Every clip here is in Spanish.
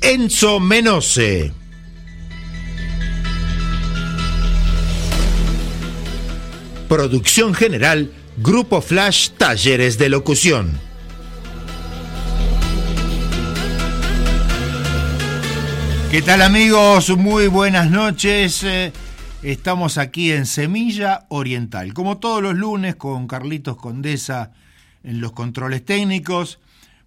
Enzo Menose. Producción general Grupo Flash Talleres de Locución. ¿Qué tal amigos? Muy buenas noches. Eh, Estamos aquí en Semilla Oriental, como todos los lunes con Carlitos Condesa en los controles técnicos,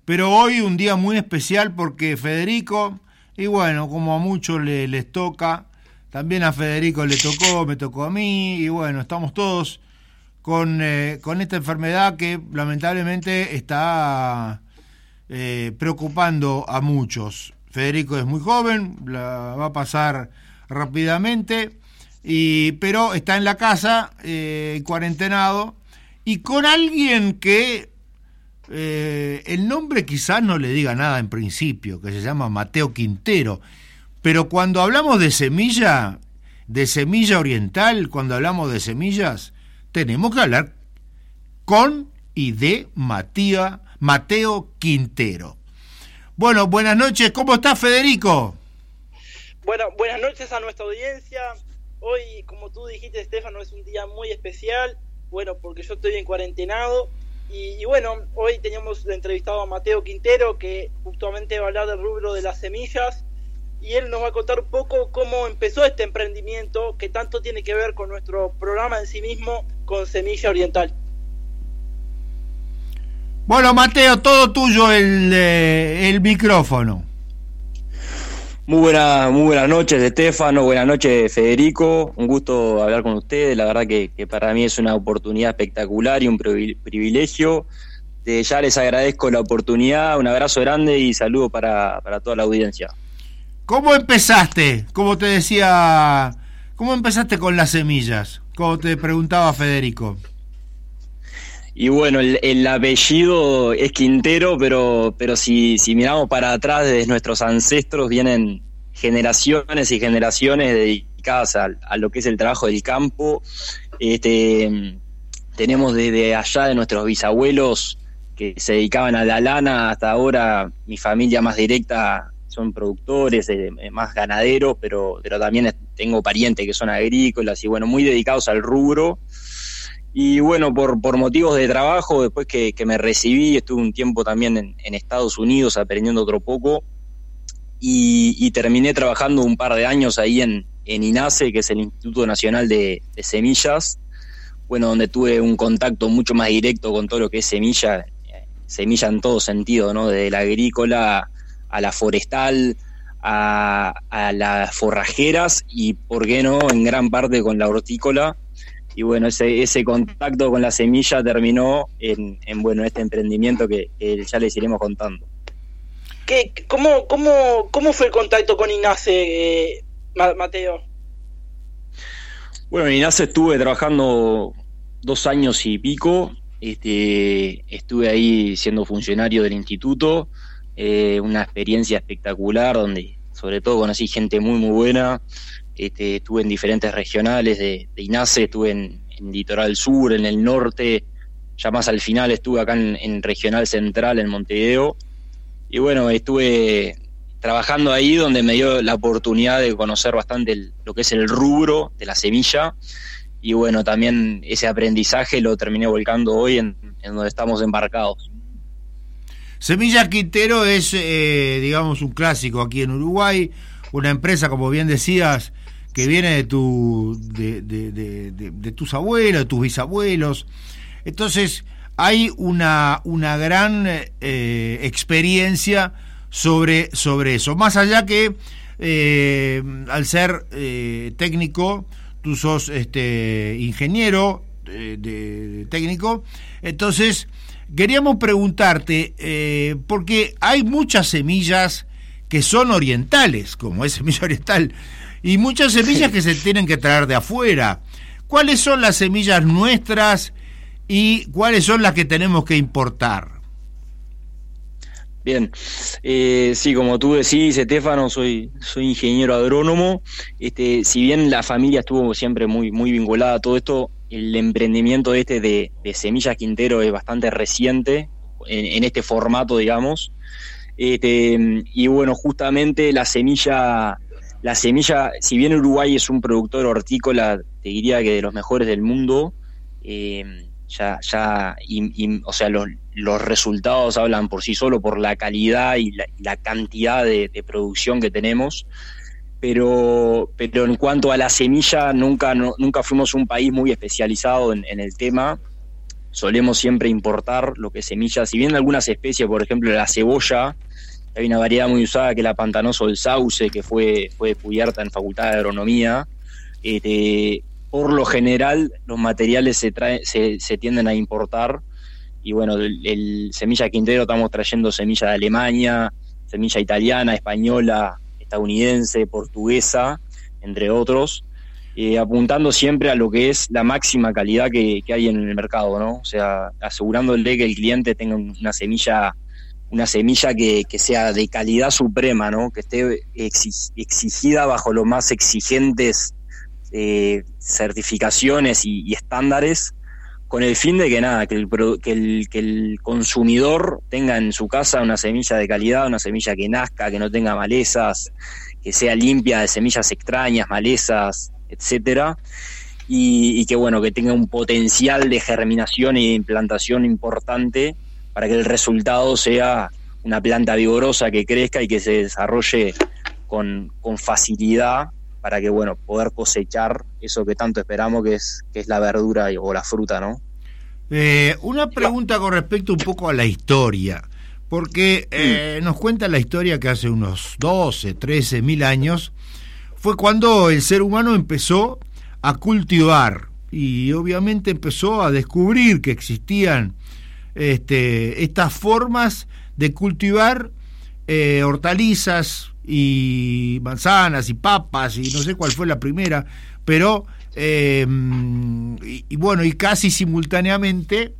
pero hoy un día muy especial porque Federico, y bueno, como a muchos les toca, también a Federico le tocó, me tocó a mí, y bueno, estamos todos con, eh, con esta enfermedad que lamentablemente está eh, preocupando a muchos. Federico es muy joven, la va a pasar rápidamente y, pero está en la casa, eh, cuarentenado, y con alguien que eh, el nombre quizás no le diga nada en principio, que se llama Mateo Quintero, pero cuando hablamos de semilla, de semilla oriental, cuando hablamos de semillas, tenemos que hablar con y de Matía, Mateo Quintero. Bueno, buenas noches, ¿cómo está Federico? Bueno, buenas noches a nuestra audiencia. Hoy, como tú dijiste, Estefano, es un día muy especial, bueno, porque yo estoy en cuarentenado. Y, bueno, hoy teníamos entrevistado a Mateo Quintero, que justamente va a hablar del rubro de las semillas. Y él nos va a contar un poco cómo empezó este emprendimiento, que tanto tiene que ver con nuestro programa en sí mismo, con Semilla Oriental. Bueno, Mateo, todo tuyo el, eh, el micrófono. Muy, buena, muy buenas noches, Estefano. Buenas noches, Federico. Un gusto hablar con ustedes. La verdad que, para mí es una oportunidad espectacular y un privilegio. ya les agradezco la oportunidad. Un abrazo grande y saludo para, para toda la audiencia. ¿Cómo empezaste? Como te decía, ¿cómo empezaste con las semillas? Como te preguntaba Federico. Y bueno, el, apellido es Quintero, pero, pero si, si miramos para atrás, desde nuestros ancestros vienen generaciones y generaciones dedicadas a, lo que es el trabajo del campo. Este, tenemos desde allá de nuestros bisabuelos que se dedicaban a la lana hasta ahora mi familia más directa son productores, eh, más ganaderos, pero, pero también tengo parientes que son agrícolas y bueno, muy dedicados al rubro. Y bueno, por, por motivos de trabajo, después que, me recibí, estuve un tiempo también en, Estados Unidos aprendiendo otro poco y, terminé trabajando un par de años ahí en, en INASE, que es el Instituto Nacional de, Semillas, bueno, donde tuve un contacto mucho más directo con todo lo que es semilla, semilla en todo sentido, ¿no? Desde la agrícola a la forestal, a, a las forrajeras y, ¿por qué no?, en gran parte con la hortícola y bueno, ese, ese contacto con la semilla terminó en, bueno, este emprendimiento que, ya les iremos contando. ¿Qué, cómo, cómo, ¿Cómo fue el contacto con INASE, eh, Mateo? Bueno, en INASE estuve trabajando dos años y pico, este, estuve ahí siendo funcionario del instituto, eh, una experiencia espectacular donde sobre todo conocí gente muy muy buena, este, estuve en diferentes regionales de, INASE, estuve en, Litoral Sur, en el norte, ya más al final estuve acá en, Regional Central, en Montevideo. Y bueno, estuve trabajando ahí donde me dio la oportunidad de conocer bastante lo que es el rubro de la semilla. Y bueno, también ese aprendizaje lo terminé volcando hoy en, donde estamos embarcados. Semilla Quintero es, eh, digamos, un clásico aquí en Uruguay, una empresa, como bien decías, que viene de, tu, de, de, tus abuelos, de tus bisabuelos. Entonces, hay una, una gran eh, experiencia sobre, sobre eso. Más allá que eh, al ser eh, técnico, tú sos este, ingeniero de, técnico, entonces queríamos preguntarte, porque hay muchas semillas que son orientales, como es semilla oriental, y muchas semillas que se tienen que traer de afuera. ¿Cuáles son las semillas nuestras y cuáles son las que tenemos que importar? Bien, eh, sí, como tú decís, Estefano, soy, soy ingeniero agrónomo. Este, si bien la familia estuvo siempre muy, muy vinculada a todo esto, el emprendimiento este de, Semillas Quintero es bastante reciente en, este formato, digamos. Este, y bueno, justamente la semilla, la semilla, si bien Uruguay es un productor hortícola, te diría que de los mejores del mundo, eh, ya, ya, o sea, los, los, resultados hablan por sí solo por la calidad y la, cantidad de, producción que tenemos. Pero, pero en cuanto a la semilla, nunca, nunca fuimos un país muy especializado en, el tema. Solemos siempre importar lo que es semilla. Si bien algunas especies, por ejemplo la cebolla, hay una variedad muy usada que es la pantanoso del sauce, que fue, fue descubierta en Facultad de Agronomía. Este, por lo general los materiales se, tienden a importar y bueno, el, semilla Quintero estamos trayendo semilla de Alemania, semilla italiana, española, estadounidense, portuguesa, entre otros, eh, apuntando siempre a lo que es la máxima calidad que, hay en el mercado, ¿no? O sea, asegurándole que el cliente tenga una semilla una semilla que, sea de calidad suprema, ¿no? que esté exigida bajo los más exigentes eh, certificaciones y, estándares con el fin de que nada, que el, que, el, que consumidor tenga en su casa una semilla de calidad, una semilla que nazca, que no tenga malezas, que sea limpia de semillas extrañas, malezas, etcétera, y, que bueno, que tenga un potencial de germinación e implantación importante para que el resultado sea una planta vigorosa que crezca y que se desarrolle con, con facilidad para que, bueno, poder cosechar eso que tanto esperamos, que es, que es la verdura o la fruta, ¿no? Eh, una pregunta con respecto un poco a la historia, porque eh, nos cuenta la historia que hace unos 12, 13 mil años fue cuando el ser humano empezó a cultivar y obviamente empezó a descubrir que existían este, estas formas de cultivar eh, hortalizas, y manzanas y papas y no sé cuál fue la primera, pero eh, y, bueno, y casi simultáneamente,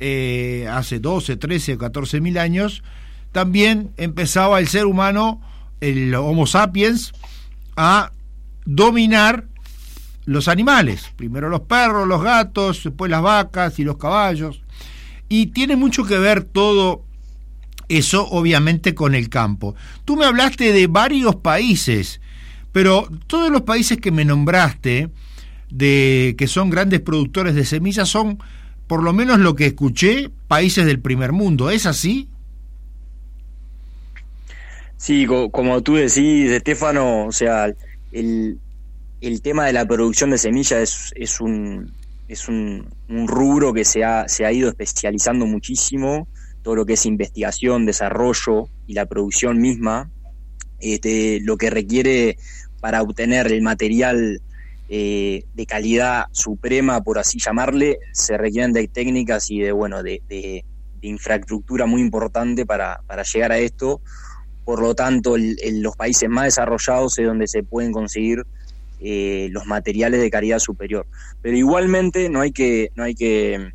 eh, hace 12, 13 o 14 mil años, también empezaba el ser humano, el Homo sapiens, a dominar los animales, primero los perros, los gatos, después las vacas y los caballos, y tiene mucho que ver todo eso obviamente con el campo. Tú me hablaste de varios países, pero todos los países que me nombraste, de que son grandes productores de semillas, son, por lo menos lo que escuché, países del primer mundo. ¿Es así? Sí, como tú decís, Estefano, o sea, el, tema de la producción de semillas es, es un, es un, un, rubro que se ha, se ha ido especializando muchísimo todo lo que es investigación, desarrollo y la producción misma, este, lo que requiere para obtener el material eh, de calidad suprema, por así llamarle, se requieren de técnicas y de, bueno, de, infraestructura muy importante para, llegar a esto. Por lo tanto, en los países más desarrollados es donde se pueden conseguir eh, los materiales de calidad superior. Pero igualmente no hay que, no hay que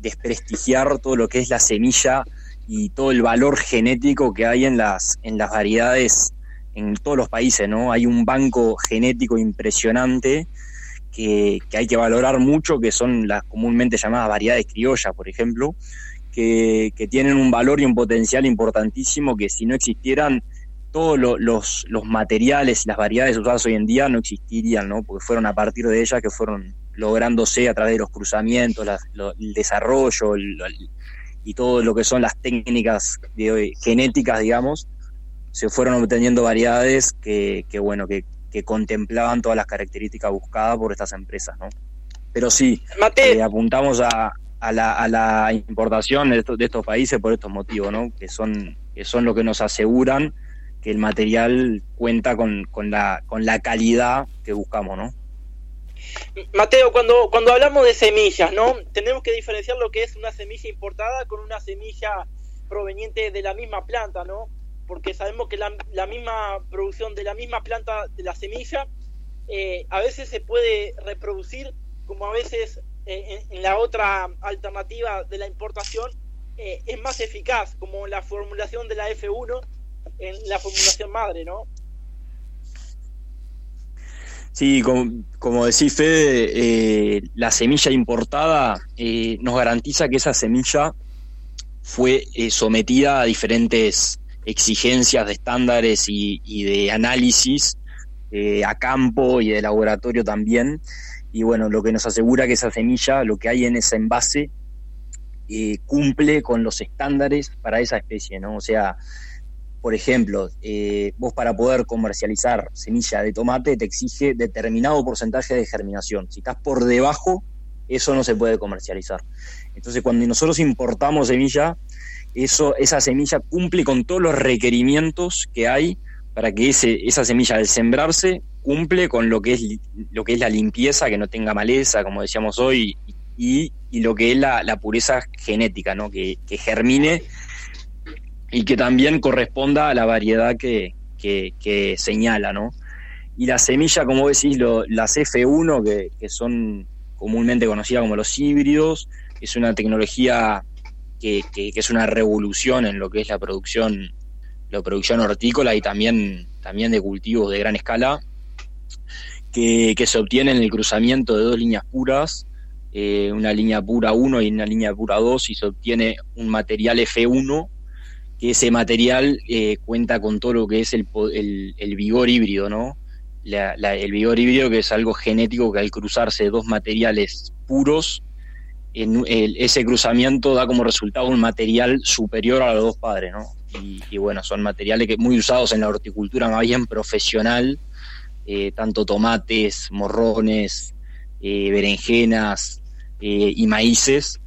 desprestigiar todo lo que es la semilla y todo el valor genético que hay en las, en las variedades en todos los países, ¿no? Hay un banco genético impresionante que, hay que valorar mucho, que son las comúnmente llamadas variedades criollas, por ejemplo, que, tienen un valor y un potencial importantísimo que si no existieran todos los, los materiales y las variedades usadas hoy en día no existirían, ¿no? Porque fueron a partir de ellas que fueron lográndose a través de los cruzamientos, el desarrollo y todo lo que son las técnicas genéticas, digamos, se fueron obteniendo variedades que, bueno, que, contemplaban todas las características buscadas por estas empresas, ¿no? Pero sí, eh, apuntamos a, la, a la importación de estos, de estos países por estos motivos, ¿no? Que son, que son lo que nos aseguran que el material cuenta con, con, la, con la calidad que buscamos, ¿no? Mateo, cuando, cuando hablamos de semillas, ¿no? Tenemos que diferenciar lo que es una semilla importada con una semilla proveniente de la misma planta, ¿no? porque sabemos que la, la misma producción de la misma planta de la semilla eh, a veces se puede reproducir como a veces eh, en, la otra alternativa de la importación eh, es más eficaz, como la formulación de la F1 en la formulación madre, ¿no? Sí, como, como decís Fede, la semilla importada nos garantiza que esa semilla fue sometida a diferentes exigencias de estándares y de análisis eh, a campo y de laboratorio también. Y bueno, lo que nos asegura que esa semilla, lo que hay en ese envase, eh, cumple con los estándares para esa especie, ¿no? O sea, por ejemplo, eh, vos para poder comercializar semilla de tomate te exige determinado porcentaje de germinación. Si estás por debajo, eso no se puede comercializar. Entonces, cuando nosotros importamos semilla, eso, esa semilla cumple con todos los requerimientos que hay para que ese, esa semilla al sembrarse cumple con lo que es lo que es la limpieza, que no tenga maleza, como decíamos hoy, y, lo que es la, pureza genética, ¿no? Que, germine y que también corresponda a la variedad que, que, señala, ¿no? Y la semilla, como decís, lo, las F1, que, que son comúnmente conocidas como los híbridos, es una tecnología que, que, es una revolución en lo que es la producción la producción hortícola y también, también de cultivos de gran escala, que, se obtiene en el cruzamiento de dos líneas puras, eh, una línea pura 1 y una línea pura 2, y se obtiene un material F1, que ese material eh, cuenta con todo lo que es el, el, vigor híbrido, ¿no? el vigor híbrido que es algo genético que al cruzarse dos materiales puros, ese cruzamiento da como resultado un material superior a los dos padres, ¿no? y, bueno, son materiales que muy usados en la horticultura más bien profesional, eh, tanto tomates, morrones, eh, berenjenas y maíces,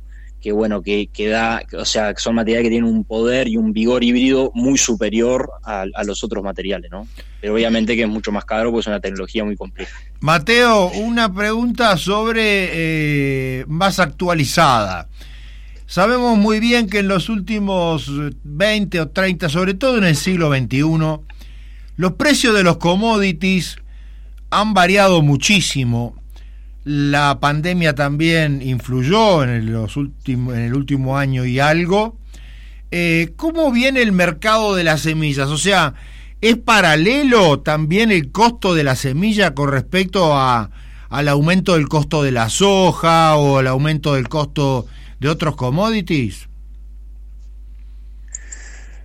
que bueno, que, que, da, o sea, son materiales que tienen un poder y un vigor híbrido muy superior a, los otros materiales, ¿no? Pero obviamente que es mucho más caro porque es una tecnología muy compleja. Mateo, una pregunta sobre más actualizada. Sabemos muy bien que en los últimos 20 o 30, sobre todo en el siglo XXI, los precios de los commodities han variado muchísimo. La pandemia también influyó en, los últimos, en el último año y algo. Eh, ¿Cómo viene el mercado de las semillas? O sea, ¿es paralelo también el costo de la semilla con respecto a, al aumento del costo de la soja o al aumento del costo de otros commodities?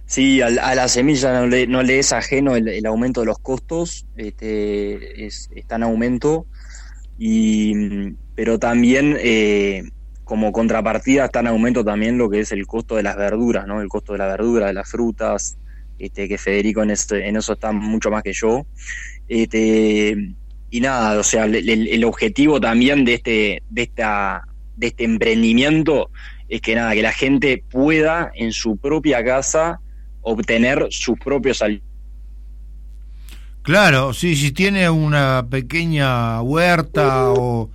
Sí, a, la semilla no le, no le es ajeno el, aumento de los costos, este, está en aumento, y, pero también eh, como contrapartida está en aumento también lo que es el costo de las verduras, ¿no? el costo de la verdura, de las frutas, este, que Federico en, este, en eso está mucho más que yo. Este, y nada, o sea, el, el objetivo también de, este, de esta de este emprendimiento es que nada, que la gente pueda en su propia casa obtener sus propios alimentos. Claro, sí, si tiene una pequeña huerta o,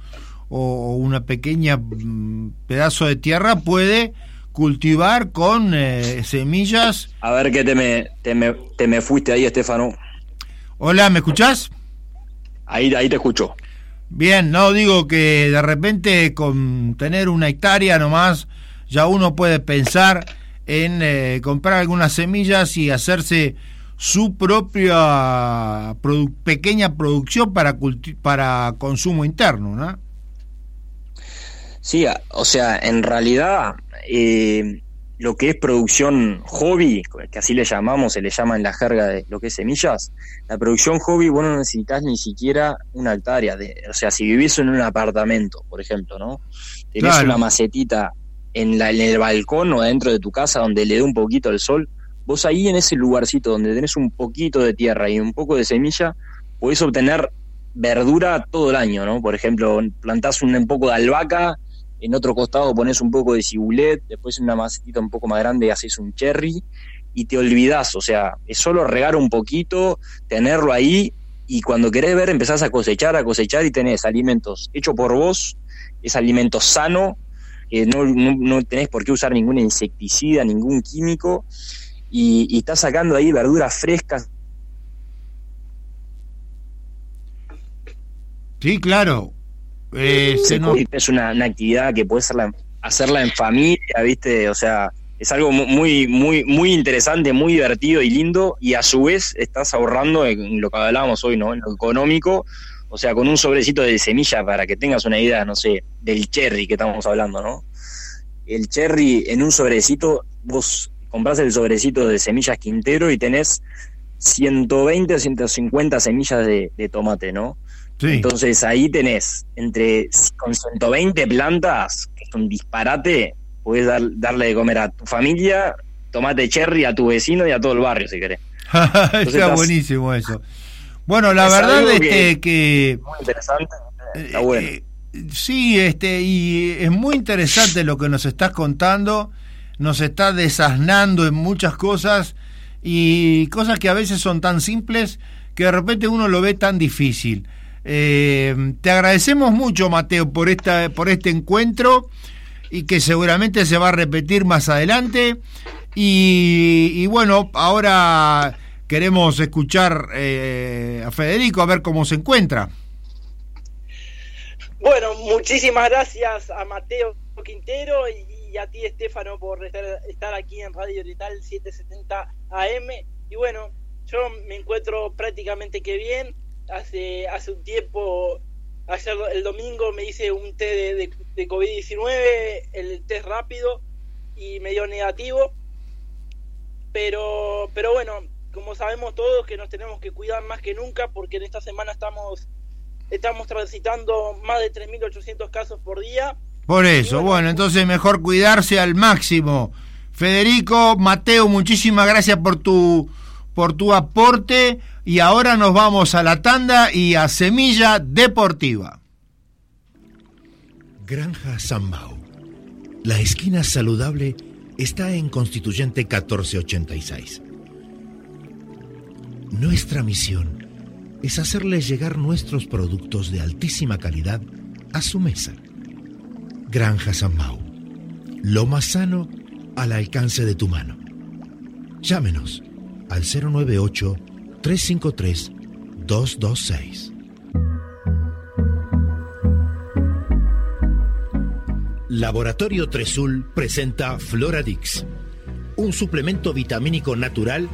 o una pequeña mm, pedazo de tierra, puede cultivar con eh, semillas. A ver que te me, te me, te me fuiste ahí, Estefano. Hola, ¿me escuchás? Ahí, ahí te escucho. Bien, no digo que de repente con tener una hectárea nomás ya uno puede pensar en eh, comprar algunas semillas y hacerse su propia pequeña producción para, para consumo interno, ¿no? Sí, o sea, en realidad eh, lo que es producción hobby, que así le llamamos, se le llama en la jerga de lo que es semillas, la producción hobby vos no necesitas ni siquiera una hectárea. De, o sea, si vivís en un apartamento, por ejemplo, ¿no? Tenés una macetita en, la, en el balcón o adentro de tu casa donde le dé un poquito el sol, vos ahí en ese lugarcito donde tenés un poquito de tierra y un poco de semilla, podés obtener verdura todo el año, ¿no? Por ejemplo, plantás un, poco de albahaca en otro costado pones un poco de cibulet, después una macetita un poco más grande haces un cherry y te olvidás, o sea, es solo regar un poquito, tenerlo ahí y cuando querés ver empezás a cosechar, a cosechar y tenés alimentos hechos por vos, es alimento sano, no, no, tenés por qué usar ningún insecticida, ningún químico y, y estás sacando ahí verduras frescas. Sí, claro. Eh, nos- Es una, una actividad que puedes hacerla, hacerla en familia, ¿viste? O sea, es algo mu- muy, muy, muy interesante, muy divertido y lindo, y a su vez estás ahorrando en lo que hablábamos hoy, ¿no? En lo económico, o sea, con un sobrecito de semilla para que tengas una idea, no sé, del cherry que estamos hablando, ¿no? El cherry en un sobrecito, vos compras el sobrecito de semillas Quintero y tenés 120 o 150 semillas de, de tomate, ¿no? sí. Entonces ahí tenés, entre con 120 plantas, que es un disparate, puedes dar- darle de comer a tu familia, tomate cherry, a tu vecino y a todo el barrio, si querés. Está estás- buenísimo eso. Bueno, la verdad es que- que, que, Muy interesante, está eh, bueno. eh, sí, este, y es muy interesante lo que nos estás contando, nos está desasnando en muchas cosas y cosas que a veces son tan simples que de repente uno lo ve tan difícil. Eh, te agradecemos mucho, Mateo, por esta, por este encuentro y que seguramente se va a repetir más adelante. Y, bueno, ahora queremos escuchar eh, a Federico a ver cómo se encuentra. Bueno, muchísimas gracias a Mateo Quintero y, a ti, Estefano, por estar, estar aquí en Radio Oriental 770 AM. Y bueno, yo me encuentro prácticamente que bien. Hace, hace un tiempo, ayer el domingo me hice un test de, de, de COVID-19, el test rápido, y me dio negativo. Pero, pero bueno, como sabemos todos que nos tenemos que cuidar más que nunca porque en esta semana estamos estamos transitando más de 3.800 casos por día. Por eso, bueno, entonces mejor cuidarse al máximo. Federico, Mateo, muchísimas gracias por tu por tu aporte y ahora nos vamos a la tanda y a Semilla Deportiva. Granja Mau. La esquina saludable está en Constituyente 1486. Nuestra misión es hacerles llegar nuestros productos de altísima calidad a su mesa. Granja San Mau. Lo más sano al alcance de tu mano. Llámenos al 098-353-226. Laboratorio Tresul presenta Floradix, un suplemento vitamínico natural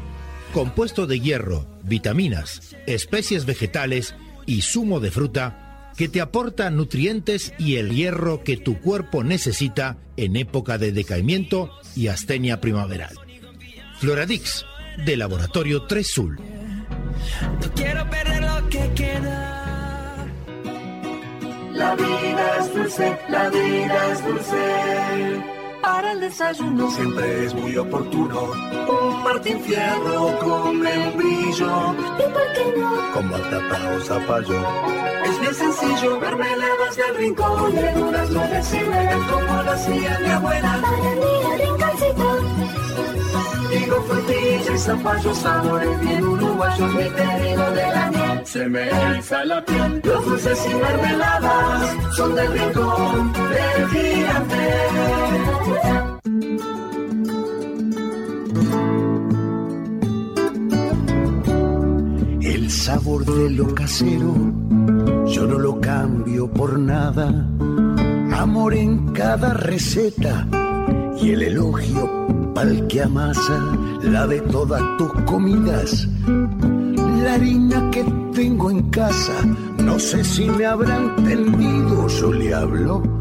compuesto de hierro, vitaminas, especies vegetales y zumo de fruta que te aporta nutrientes y el hierro que tu cuerpo necesita en época de decaimiento y astenia primaveral. Floradix, de Laboratorio Tresul. No quiero perder lo que queda. La vida es dulce, la vida es dulce. Para el desayuno. Siempre es muy oportuno. Un Martín Fierro come un brillo. ¿Y por qué no? Con batata o zapallo. Es bien sencillo, mermeladas del rincón. Verduras no de ciruela, como lo hacía mi abuela. Para mí, rinconcito. Digo frutilla y zapallo, sabores bien uruguayos. Mi pedido de la miel. Se me eriza la piel. Los dulces y mermeladas son del rincón del gigante. El sabor de lo casero, yo no lo cambio por nada. Amor en cada receta y el elogio pa'l que amasa la de todas tus comidas. La harina que tengo en casa, no sé si me habrá entendido, yo le hablo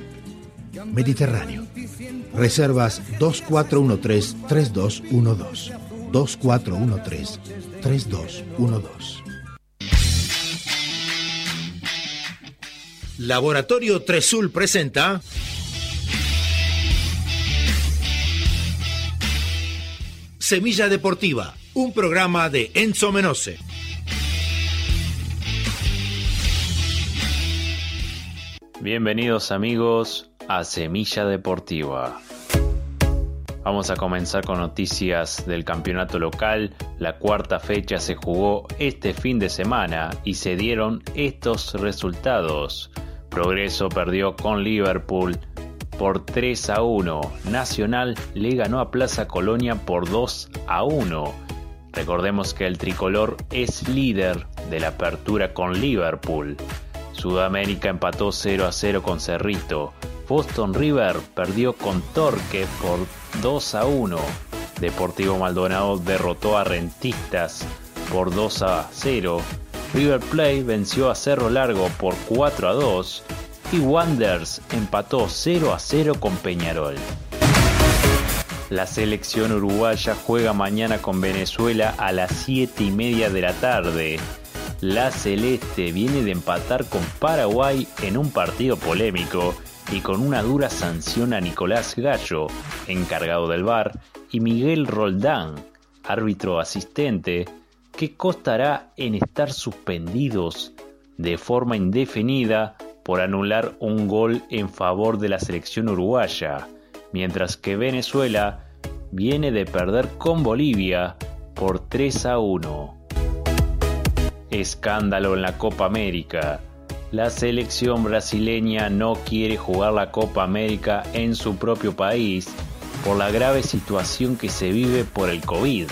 Mediterráneo. Reservas 2413-3212. 2413-3212. Laboratorio Tresul presenta Semilla Deportiva, un programa de Enzo Menose. Bienvenidos amigos a Semilla Deportiva. Vamos a comenzar con noticias del campeonato local. La cuarta fecha se jugó este fin de semana y se dieron estos resultados. Progreso perdió con Liverpool por 3 a 1. Nacional le ganó a Plaza Colonia por 2 a 1. Recordemos que el tricolor es líder de la apertura con Liverpool. Sudamérica empató 0 a 0 con Cerrito. Boston River perdió con Torque por 2 a 1. Deportivo Maldonado derrotó a Rentistas por 2 a 0. River Plate venció a Cerro Largo por 4 a 2 y Wanders empató 0 a 0 con Peñarol. La selección uruguaya juega mañana con Venezuela a las 7 y media de la tarde. La Celeste viene de empatar con Paraguay en un partido polémico y con una dura sanción a Nicolás Gallo, encargado del VAR, y Miguel Roldán, árbitro asistente, que costará en estar suspendidos de forma indefinida por anular un gol en favor de la selección uruguaya, mientras que Venezuela viene de perder con Bolivia por 3 a 1. Escándalo en la Copa América. La selección brasileña no quiere jugar la Copa América en su propio país por la grave situación que se vive por el COVID.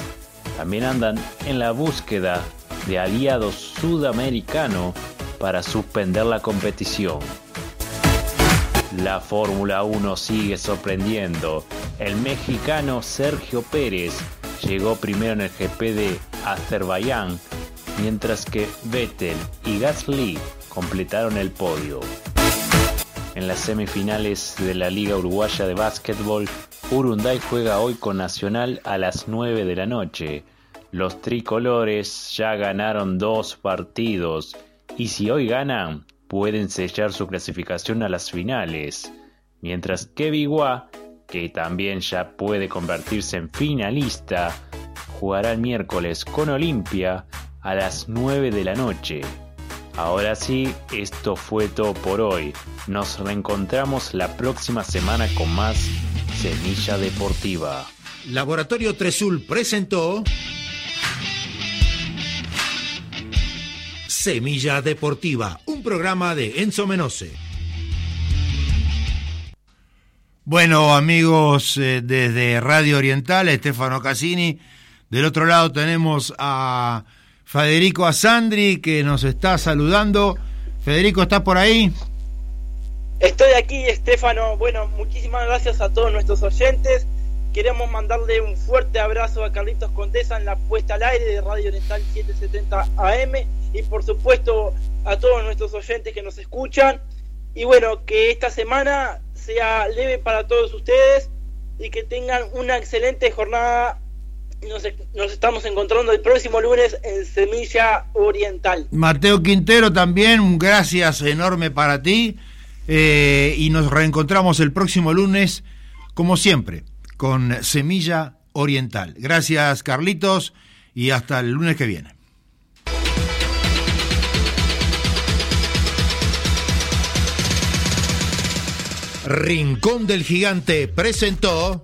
También andan en la búsqueda de aliados sudamericanos para suspender la competición. La Fórmula 1 sigue sorprendiendo. El mexicano Sergio Pérez llegó primero en el GP de Azerbaiyán, mientras que Vettel y Gasly completaron el podio. En las semifinales de la Liga Uruguaya de Básquetbol, Urunday juega hoy con Nacional a las 9 de la noche. Los tricolores ya ganaron dos partidos y si hoy ganan, pueden sellar su clasificación a las finales, mientras que Biguá, que también ya puede convertirse en finalista, jugará el miércoles con Olimpia a las 9 de la noche. Ahora sí, esto fue todo por hoy. Nos reencontramos la próxima semana con más Semilla Deportiva. Laboratorio Tresul presentó Semilla Deportiva, un programa de Enzo Menose. Bueno, amigos eh, desde Radio Oriental, Estefano Cassini. Del otro lado tenemos a Federico Asandri que nos está saludando. Federico, ¿estás por ahí? Estoy aquí, Estefano. Bueno, muchísimas gracias a todos nuestros oyentes. Queremos mandarle un fuerte abrazo a Carlitos Condesa en la puesta al aire de Radio Oriental 770 AM y por supuesto a todos nuestros oyentes que nos escuchan. Y bueno, que esta semana sea leve para todos ustedes y que tengan una excelente jornada. Nos, nos estamos encontrando el próximo lunes en Semilla Oriental. Mateo Quintero también, un gracias enorme para ti. Eh, y nos reencontramos el próximo lunes, como siempre, con Semilla Oriental. Gracias, Carlitos, y hasta el lunes que viene. Rincón del Gigante presentó